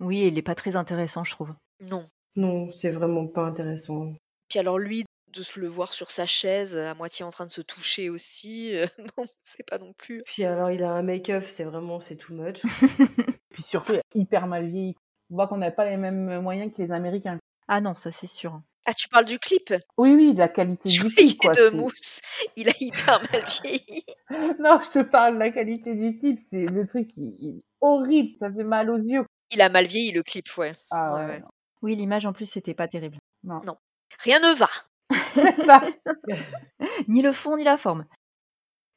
S1: Oui, il est pas très intéressant, je trouve.
S4: Non.
S5: non, c'est vraiment pas intéressant.
S4: Puis alors lui, de se le voir sur sa chaise, à moitié en train de se toucher aussi, euh, (laughs) bon, c'est pas non plus.
S5: Puis alors, il a un make-up, c'est vraiment, c'est too much. (laughs)
S3: Puis surtout, hyper mal vieilli. On voit qu'on n'a pas les mêmes moyens que les Américains.
S1: Ah non, ça c'est sûr.
S4: Ah, tu parles du clip?
S3: Oui, oui, de la qualité
S4: Je
S3: du clip, quoi.
S4: de mousse. Il a hyper mal (laughs) vieilli.
S3: Non, je te parle de la qualité du clip. C'est le truc il- il- horrible. Ça fait mal aux yeux.
S4: Il a mal vieilli, le clip, ouais.
S3: Ah
S4: Ouais,
S3: ouais. non.
S1: Oui, l'image en plus, c'était pas terrible.
S3: Non.
S4: Non. Rien ne va.
S3: C'est ça. (laughs)
S1: Ni le fond, ni la forme.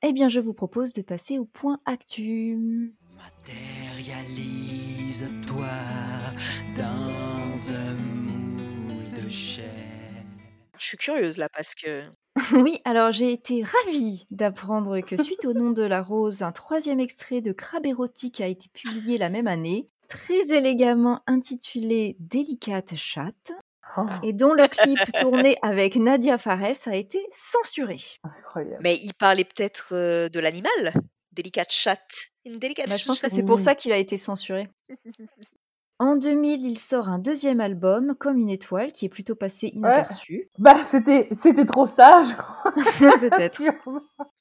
S1: Eh bien, je vous propose de passer au point actu.
S2: Matérialise-toi dans un moule de chair.
S4: Je suis curieuse là parce que. (laughs)
S1: Oui, alors j'ai été ravie d'apprendre que suite au nom de la rose, un troisième extrait de Crabe érotique a été publié la même année, très élégamment intitulé Délicate chatte,
S3: Oh,
S1: et dont le clip tourné avec Nadia Fares a été censuré.
S3: incroyable.
S4: Mais il parlait peut-être euh, de l'animal. Délicate chatte. Une délicate
S1: Bah, je pense que c'est pour
S3: Oui.
S1: ça qu'il a été censuré. (laughs) En 2000, il sort un deuxième album, Comme une étoile, qui est plutôt passé inaperçu.
S3: Bah, c'était, c'était trop sage. (laughs) (laughs)
S1: Peut-être.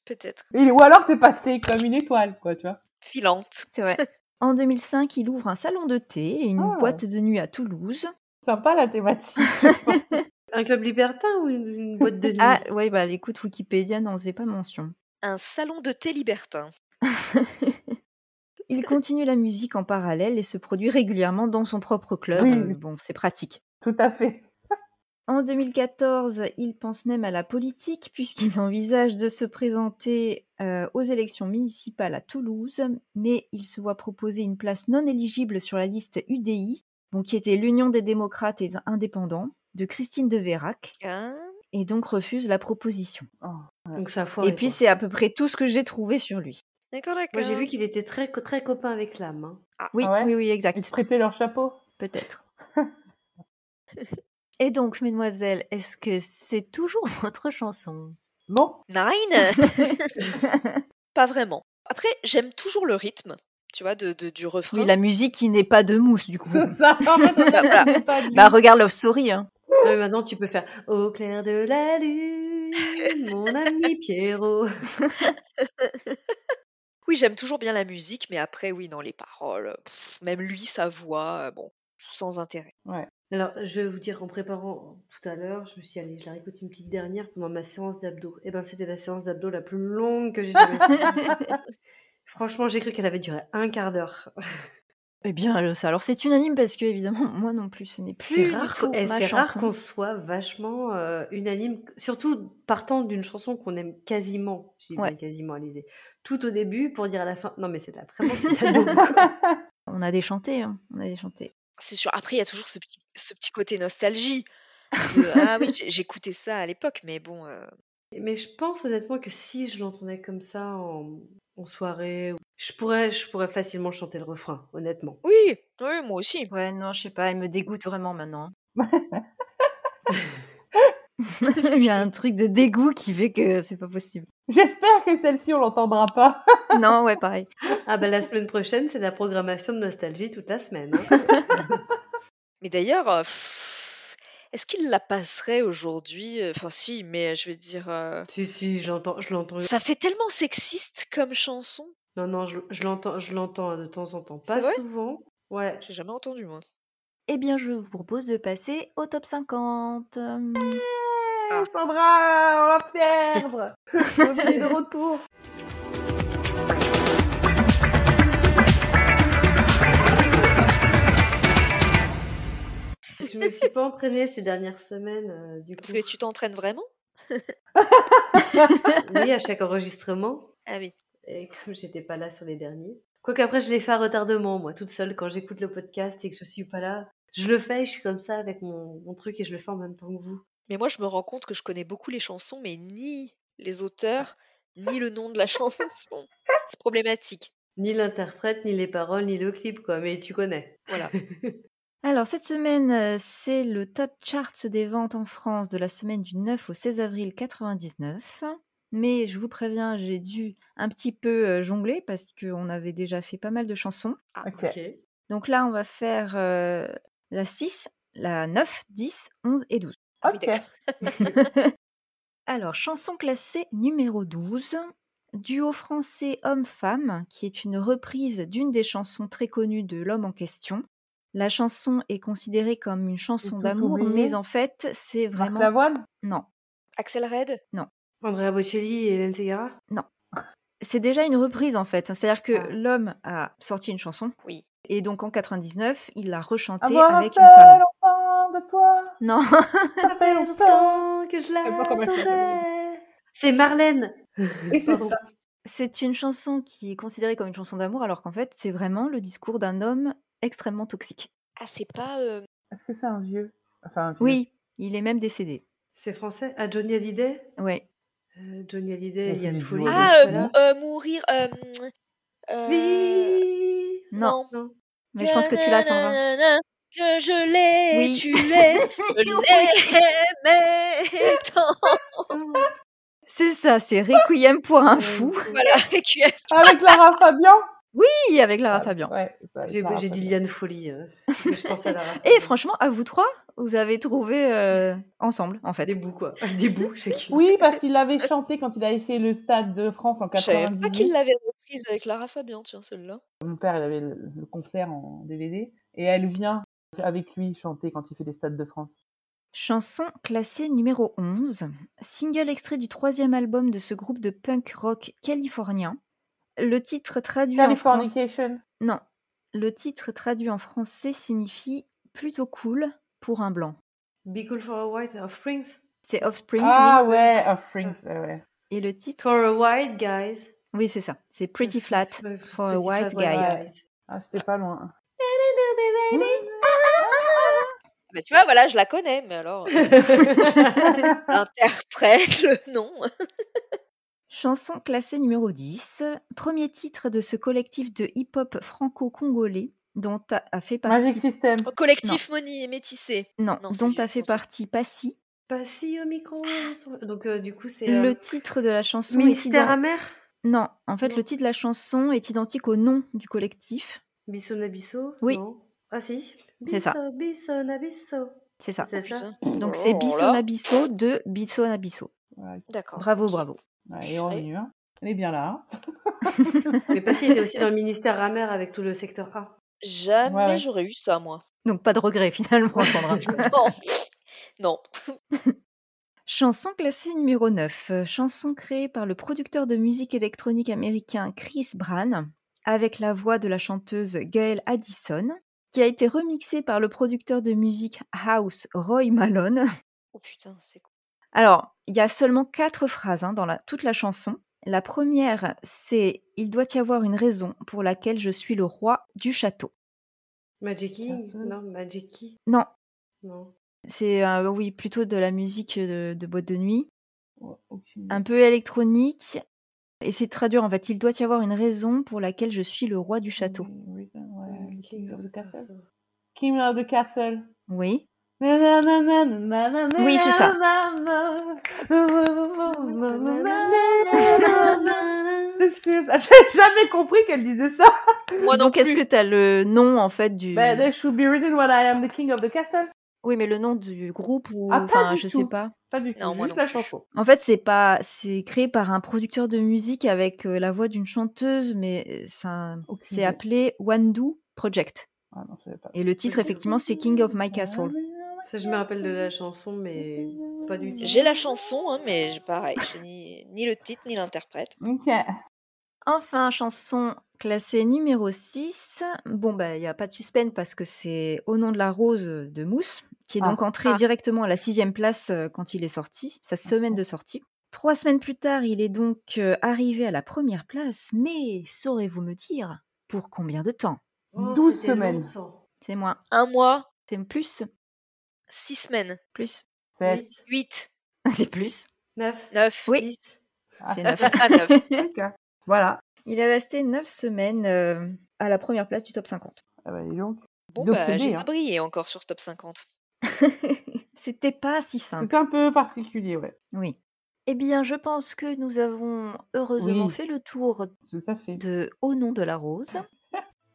S4: Peut-être.
S3: Et- Ou alors c'est passé comme une étoile, quoi, tu vois.
S4: Filante.
S1: C'est vrai. En 2005, il ouvre un salon de thé et une
S3: Ah.
S1: boîte de nuit à Toulouse.
S3: Sympa la thématique. (laughs)
S5: Un club libertin ou une, boîte de nuit?
S1: Ah, ouais, bah écoute, Wikipédia n'en faisait pas mention.
S4: Un salon de thé libertin.
S1: Il continue la musique en parallèle et se produit régulièrement dans son propre club.
S3: Oui.
S1: Euh, bon, c'est pratique.
S3: Tout à fait.
S1: En 2014, il pense même à la politique puisqu'il envisage de se présenter euh, aux élections municipales à Toulouse, mais il se voit proposer une place non éligible sur la liste UDI, donc qui était l'Union des démocrates et indépendants, de Christine de Vérac,
S4: Hein
S1: et donc refuse la proposition.
S3: Oh,
S5: Donc ça a foiré,
S1: Et puis c'est à peu près tout ce que j'ai trouvé sur lui.
S4: D'accord, d'accord.
S5: Moi j'ai vu qu'il était très, très copain avec l'âme. hein.
S1: Oui,
S3: Ah ouais
S1: oui, oui,
S3: Ils
S1: exact.
S3: te prêtaient leur chapeau?
S1: Peut-être. (laughs) Et donc, mesdemoiselles, est-ce que c'est toujours (laughs) votre chanson?
S3: Non
S4: Nine (laughs) Pas vraiment. Après, j'aime toujours le rythme, tu vois, de, de- du refrain.
S1: Oui, la musique qui n'est pas de mousse, du coup.
S3: C'est ça. En fait,
S4: Bah, voilà.
S1: Bah, regarde Love Story. Hein.
S5: Ah maintenant tu peux faire Au clair de la lune, mon ami Pierrot. (laughs)
S4: Oui, j'aime toujours bien la musique, mais après, oui, non, les paroles, pff, même lui, sa voix, euh, bon, sans intérêt.
S5: Alors, je vais vous dire, en préparant tout à l'heure, je me suis allée, je la réécoute une petite dernière pendant ma séance d'abdos. Et ben, c'était la séance d'abdos la plus longue que j'ai jamais faite. (laughs) Franchement, j'ai cru qu'elle avait duré un quart d'heure. (laughs)
S1: Eh bien, alors, ça- alors c'est unanime parce que, évidemment, (laughs) moi non plus, ce n'est plus
S5: C'est rare, eh, rare
S1: chanson.
S5: qu'on soit vachement euh, unanime, surtout partant d'une chanson qu'on aime quasiment, je dis bien
S1: Ouais.
S5: quasiment, Alizé, tout au début pour dire à la fin, non mais c'est la- vraiment (laughs) c'est.
S1: On a déchanté, hein. on a déchanté.
S4: C'est sûr. Après, il y a toujours ce petit, ce petit côté nostalgie. De, ah oui, j'ai- j'écoutais ça à l'époque, mais bon. euh,
S5: Mais je pense honnêtement que si je l'entendais comme ça en, en soirée, je pourrais, je pourrais facilement chanter le refrain, honnêtement.
S4: Oui, oui, moi aussi.
S1: Ouais, non, je sais pas, elle me dégoûte vraiment maintenant. (laughs) Il y a un truc de dégoût qui fait que c'est pas possible.
S3: J'espère que celle-ci, on l'entendra pas. (laughs)
S1: Non, ouais, pareil.
S5: Ah bah la semaine prochaine, c'est la programmation de nostalgie toute la semaine. hein. (laughs)
S4: Mais d'ailleurs, euh, pff, est-ce qu'il la passerait aujourd'hui Enfin, si, mais je veux dire. euh,
S5: si si, je l'entends, je l'entends.
S4: Ça fait tellement sexiste comme chanson.
S5: Non non, je, je l'entends, je l'entends de temps en temps,
S4: C'est
S5: pas
S4: vrai?
S5: souvent. Ouais.
S4: J'ai jamais entendu, moi.
S1: Eh bien, je vous propose de passer au top 50. Hum,
S4: Ah.
S3: Sandra, on va perdre. (laughs) (laughs) on est de retour.
S5: Je me suis pas entraînée ces dernières semaines, euh, du coup.
S4: Parce que tu t'entraînes vraiment? (laughs)
S5: Oui, à chaque enregistrement.
S4: Ah oui.
S5: Et comme j'étais pas là sur les derniers. Quoique après, je l'ai fait à retardement, moi, toute seule, quand j'écoute le podcast et que je suis pas là. Je le fais, je suis comme ça avec mon, mon truc et je le fais en même temps que vous.
S4: Mais moi, je me rends compte que je connais beaucoup les chansons, mais ni les auteurs, ni le nom de la (laughs) chanson. C'est problématique.
S5: Ni l'interprète, ni les paroles, ni le clip, quoi. Mais tu connais.
S4: Voilà. (laughs)
S1: Alors, cette semaine, euh, c'est le top charts des ventes en France de la semaine du 9 au 16 avril 99. Mais je vous préviens, j'ai dû un petit peu euh, jongler parce qu'on avait déjà fait pas mal de chansons.
S3: Ok.
S1: Donc là, on va faire euh, la 6, la 9, 10, 11 et 12.
S4: Ah
S3: Ok. (laughs)
S1: Alors, chanson classée numéro 12, duo français homme-femme, qui est une reprise d'une des chansons très connues de l'homme en question. La chanson est considérée comme une chanson d'amour, mais en fait, c'est
S3: Marc
S1: vraiment
S3: Lavoine?
S1: Non.
S4: Axel Red?
S5: Andrea Bocelli et Hélène Segara
S1: C'est déjà une reprise en fait. C'est-à-dire que
S5: Ah.
S1: l'homme a sorti une chanson
S4: Oui.
S1: et donc en 99, il l'a rechantée avec une femme.
S3: enfant de toi,
S1: Non,
S3: ça fait longtemps.
S5: que je l'attendais. C'est Marlène. (laughs)
S3: C'est
S1: une chanson qui est considérée comme une chanson d'amour, alors qu'en fait, c'est vraiment le discours d'un homme extrêmement toxique.
S4: Ah, c'est pas. euh,
S3: Est-ce que c'est un vieux? Enfin, un vieux.
S1: Oui, il est même décédé.
S5: C'est français? Ah, Johnny Hallyday?
S1: Ouais.
S5: Euh, Johnny Hallyday,
S3: Elle fait
S5: Yann
S3: des
S5: Folie.
S4: Ah, euh, euh, mourir. euh, euh,
S5: Vie.
S1: Non,
S5: Non.
S1: mais je pense que tu l'as, Sandra.
S4: Que je l'ai
S1: Oui.
S4: tué, je (laughs) l'aimais tant.
S1: C'est ça, c'est Requiem pour un fou.
S4: Voilà, QF.
S3: Avec Lara Fabian?
S1: Oui, avec Lara Fabian.
S3: Ouais, ça, avec
S5: J'ai dit
S3: Fabian.
S5: Liane Folie. euh, je pensais à la (laughs)
S1: Et franchement, à vous trois, vous avez trouvé euh, ensemble, en fait.
S5: Des bouts, quoi. (laughs) Des bouts, chacune.
S3: Oui, parce qu'il l'avait chanté quand il avait fait le Stade de France en
S4: Je savais pas
S3: 98.
S4: qu'il l'avait reprise avec Lara Fabian, tiens, celle-là.
S3: Mon père, il avait le, le concert en DVD et elle vient avec lui chanter quand il fait les Stades de France.
S1: Chanson classée numéro 11, single extrait du troisième album de ce groupe de punk rock californien. Le titre traduit en français... Non, le titre traduit en français signifie plutôt cool pour un blanc.
S5: Be Cool for a White Offsprings.
S1: C'est Offspring,
S3: Ah
S1: oui.
S3: ouais, Offsprings, ouais, ouais.
S1: Et le titre,
S5: For a White Guys.
S1: oui, c'est ça. C'est Pretty Flat for a
S5: Pretty
S1: white
S5: flat
S1: guy.
S5: guys.
S3: Ah, c'était pas loin. (laughs)
S4: Bah, tu vois, voilà, je la connais, mais alors. euh, (laughs) (laughs) Interprète le nom.
S1: Chanson classée numéro 10, premier titre de ce collectif de hip-hop franco-congolais dont a a fait
S3: Magic
S1: partie
S3: System.
S4: Collectif Moni métissé.
S1: non, dont a fait partie Passy.
S5: Pas si au micro. sur- Donc, euh, du coup, c'est.
S1: Le
S5: euh,
S1: titre de la chanson
S5: Ministère
S1: ident-
S5: amer?
S1: Non, en fait,
S5: Non.
S1: le titre de la chanson est identique au nom du collectif.
S5: Bissona Bisso?
S1: Oui.
S5: Non. Ah si.
S1: C'est ça.
S5: Bisso, Bissona Bisso.
S1: C'est ça.
S5: C'est ça?
S1: Donc
S4: Oh
S1: c'est
S4: là.
S1: Bissona Bisso de Bissona Bisso.
S3: Ouais,
S4: D'accord.
S1: Bravo, bravo.
S3: Ouais, et revenu. Hein. Elle est bien là. hein. (laughs)
S5: Mais Passy était aussi dans le ministère amer avec tout le secteur A.
S4: Jamais
S3: Ouais, ouais.
S4: j'aurais eu ça, moi.
S1: Donc pas de regret finalement, (laughs) Sandra.
S4: non. non. (laughs)
S1: Chanson classée numéro 9. euh, Chanson créée par le producteur de musique électronique américain Chris Bran, avec la voix de la chanteuse Gail Addison, qui a été remixée par le producteur de musique house Roy Malone.
S4: Oh putain, c'est cool.
S1: Alors, il y a seulement quatre phrases hein, dans la- toute la chanson. La première, c'est Il doit y avoir une raison pour laquelle je suis le roi du château.
S5: Magic
S3: Personne.
S5: Non, Magic
S1: Non,
S5: Non.
S1: c'est euh, oui plutôt de la musique de, de boîte de nuit, un peu électronique. Et c'est de traduire en fait, il doit y avoir une raison pour laquelle je suis le roi du château.
S3: Oui, ouais, King of the Castle.
S5: Castle.
S3: King of the Castle.
S1: Oui, Oui, c'est ça.
S3: J'ai jamais compris qu'elle disait ça.
S4: Moi non
S1: Donc est-ce que tu as le nom en fait du
S3: But there should be written when I am the king of the castle.
S1: Oui, mais le nom du groupe ou
S3: Ah, pas
S1: enfin,
S3: du
S1: je
S3: tout.
S1: sais pas.
S3: Pas du tout,
S4: Non,
S3: juste
S4: non
S3: la chanson.
S1: En fait, c'est pas c'est créé par un producteur de musique avec euh, la voix d'une chanteuse mais enfin c'est appelé Wandu Project.
S3: Ah non, pas.
S1: Et le titre effectivement c'est King of My Castle.
S5: Ça, je me rappelle de la chanson, mais pas du tout.
S4: J'ai la chanson, hein, mais pareil, ni, ni le titre ni l'interprète.
S3: Ok.
S1: Enfin, chanson classée numéro 6. Bon, bah, il n'y a pas de suspense parce que c'est Au nom de la rose de Mousse, qui est
S3: Ah.
S1: donc entré
S4: Ah.
S1: directement à la sixième place euh, quand il est sorti, sa semaine de sortie. Trois semaines plus tard, il est donc euh, arrivé à la première place, mais saurez-vous me dire pour combien de temps?
S5: Oh,
S3: 12
S5: c'était
S3: semaines.
S1: C'est moins.
S4: Un mois,
S1: C'est plus
S4: six semaines,
S1: Plus
S3: 7.
S5: Huit,
S4: huit, (laughs)
S1: C'est plus
S5: neuf,
S4: neuf.
S1: Oui.
S5: dix.
S1: C'est neuf.
S4: Ah, neuf. (laughs)
S3: Ok. Voilà.
S1: Il est resté neuf semaines euh, à la première place du top 50.
S3: Ah bah, dis donc.
S4: Bon,
S3: ont
S4: bah, j'ai
S3: hein.
S4: pas brillé encore sur ce top 50. (laughs)
S1: C'était pas si simple.
S3: C'est un peu particulier, ouais.
S1: Oui. Eh bien, je pense que nous avons heureusement
S3: Oui.
S1: fait le tour
S3: Tout à fait.
S1: de Au nom de la rose.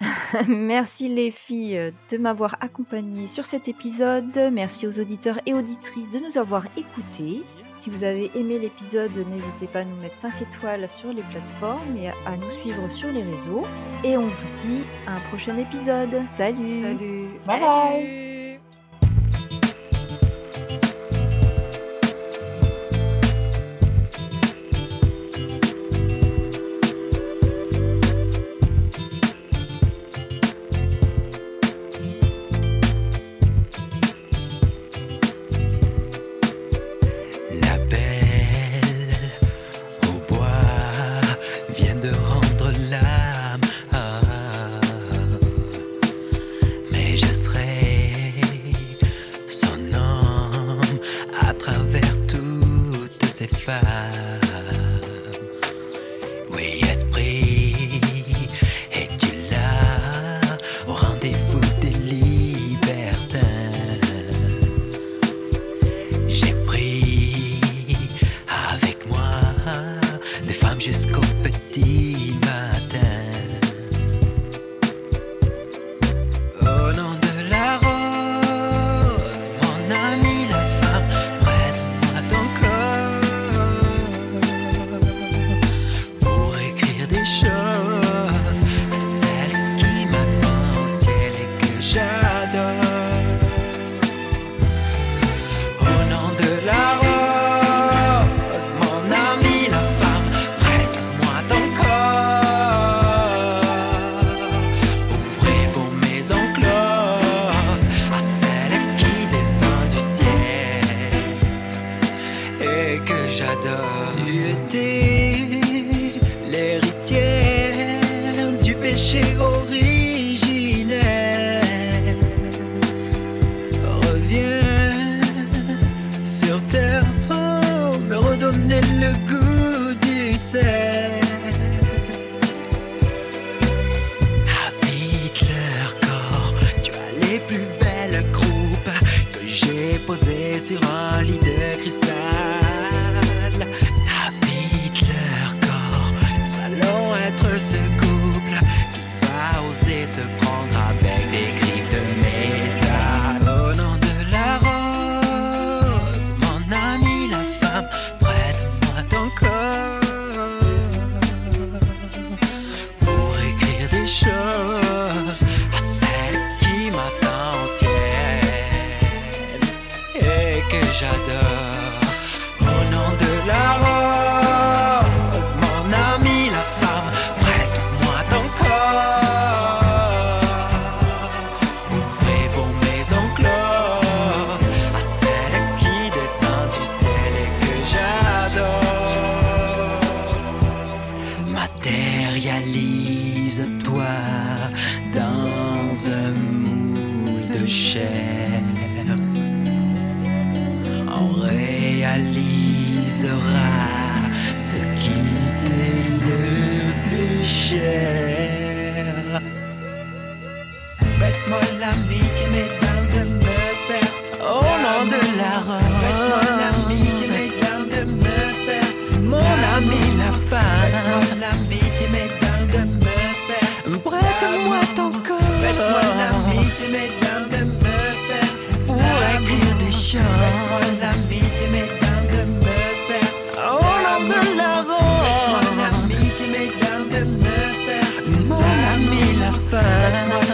S1: (laughs) Merci les filles de m'avoir accompagnée sur cet épisode. Merci aux auditeurs et auditrices de nous avoir écoutés. Si vous avez aimé l'épisode, n'hésitez pas à nous mettre 5 étoiles sur les plateformes et à nous suivre sur les réseaux. Et on vous dit à un prochain épisode. Salut
S5: Salut.
S2: Bye bye.
S6: On réalisera ce qui t'est le plus cher. Faites-moi l'amitié, mesdames, de me faire au nom de la rose. Faites-moi l'amitié, mesdames, de me faire mon ami la femme. Faites-moi l'amitié, mesdames, de me faire prête-moi ton corps remplir des champs. Avec mon ami, tu de me faire. De l'avance. Mon tu de me faire. Mon ami, la fin.